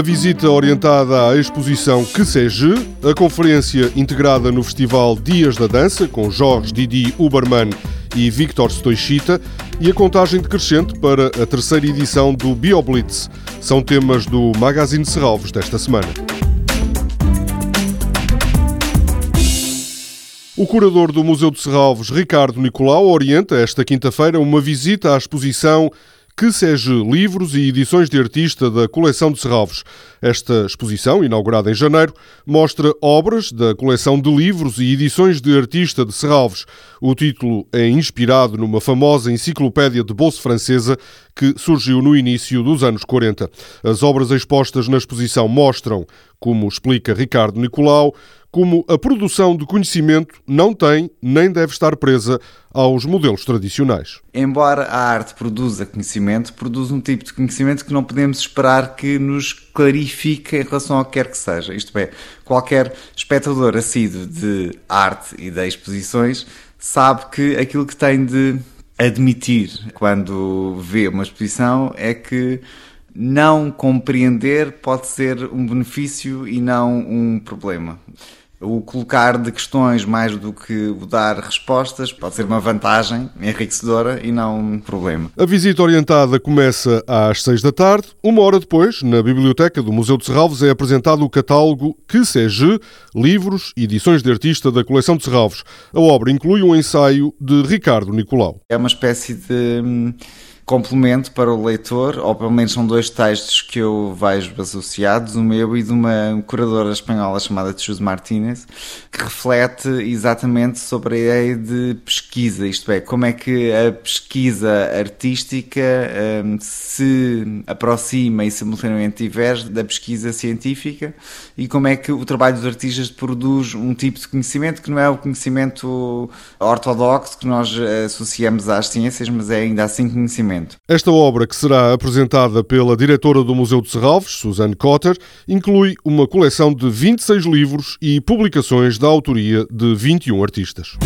A visita orientada à exposição Que Seja, a conferência integrada no Festival Dias da Dança, com Jorge Didi Uberman e Victor Stoichita, e a contagem decrescente para a terceira edição do BioBlitz. São temas do Magazine Serralves desta semana. O curador do Museu de Serralves, Ricardo Nicolau, orienta esta quinta-feira uma visita à exposição que seja livros e edições de artista da coleção de Serralves. Esta exposição, inaugurada em janeiro, mostra obras da coleção de livros e edições de artista de Serralves. O título é inspirado numa famosa enciclopédia de bolsa francesa que surgiu no início dos anos 40. As obras expostas na exposição mostram, como explica Ricardo Nicolau, como a produção de conhecimento não tem nem deve estar presa aos modelos tradicionais. Embora a arte produza conhecimento, produz um tipo de conhecimento que não podemos esperar que nos clarifique em relação ao que quer que seja. Isto é, qualquer espectador assíduo de arte e de exposições sabe que aquilo que tem de admitir quando vê uma exposição é que não compreender pode ser um benefício e não um problema o colocar de questões mais do que o dar respostas pode ser uma vantagem enriquecedora e não um problema. A visita orientada começa às seis da tarde. Uma hora depois, na biblioteca do Museu de Serralves, é apresentado o catálogo Que Seja, livros e edições de artista da coleção de Serralves. A obra inclui um ensaio de Ricardo Nicolau. É uma espécie de hum, complemento para o leitor, ou pelo menos são dois textos que eu vejo associados, o meu e de uma curadora espanhola chamada Chus Martínez, que reflete exatamente sobre a ideia de pesquisa, isto é, como é que a pesquisa artística um, se aproxima e simultaneamente diverge da pesquisa científica e como é que o trabalho dos artistas produz um tipo de conhecimento que não é o conhecimento ortodoxo que nós associamos às ciências, mas é ainda assim conhecimento. Esta obra, que será apresentada pela diretora do Museu de Serralves, Suzanne Cotter, inclui uma coleção de 26 livros e publicações da autoria de 21 artistas.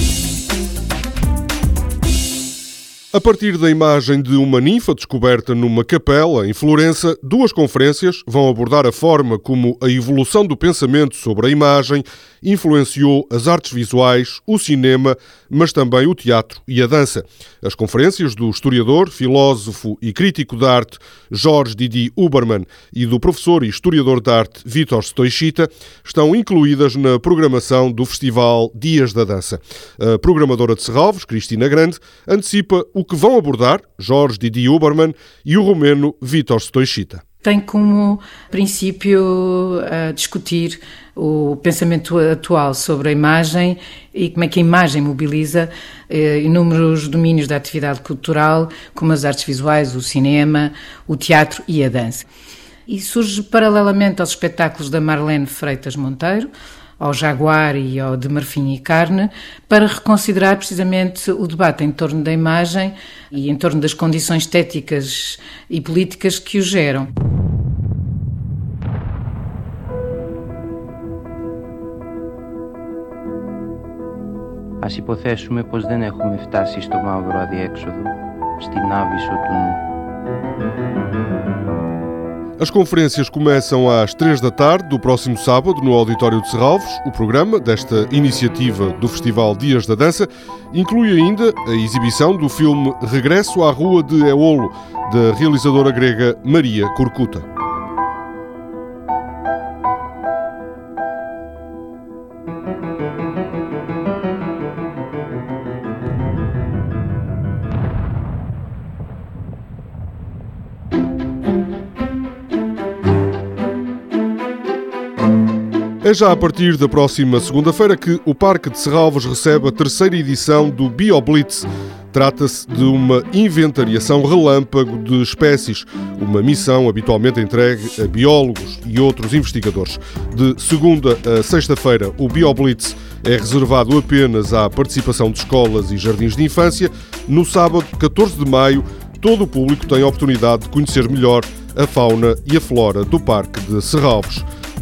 A partir da imagem de uma ninfa descoberta numa capela em Florença, duas conferências vão abordar a forma como a evolução do pensamento sobre a imagem influenciou as artes visuais, o cinema, mas também o teatro e a dança. As conferências do historiador, filósofo e crítico de arte Jorge Didi Uberman e do professor e historiador de arte Vítor Stoichita estão incluídas na programação do Festival Dias da Dança. A programadora de Serralves, Cristina Grande, antecipa o que vão abordar Jorge Didi Uberman e o romeno Vítor Stoichita tem como princípio uh, discutir o pensamento atual sobre a imagem e como é que a imagem mobiliza uh, inúmeros domínios da atividade cultural, como as artes visuais, o cinema, o teatro e a dança. E surge paralelamente aos espetáculos da Marlene Freitas Monteiro, ao Jaguar e ao de Marfim e Carne, para reconsiderar precisamente o debate em torno da imagem e em torno das condições estéticas e políticas que o geram. Ας υποθέσουμε πως δεν έχουμε φτάσει στο μαύρο αδιέξοδο, στην άβυσο του νου. As conferências começam às três da tarde do próximo sábado no Auditório de Serralves. O programa desta iniciativa do Festival Dias da Dança inclui ainda a exibição do filme Regresso à Rua de Eolo, da realizadora grega Maria Corcuta. Já a partir da próxima segunda-feira que o Parque de Serralves recebe a terceira edição do BioBlitz. Trata-se de uma inventariação relâmpago de espécies, uma missão habitualmente entregue a biólogos e outros investigadores. De segunda a sexta-feira, o BioBlitz é reservado apenas à participação de escolas e jardins de infância. No sábado, 14 de maio, todo o público tem a oportunidade de conhecer melhor a fauna e a flora do Parque de Serralves.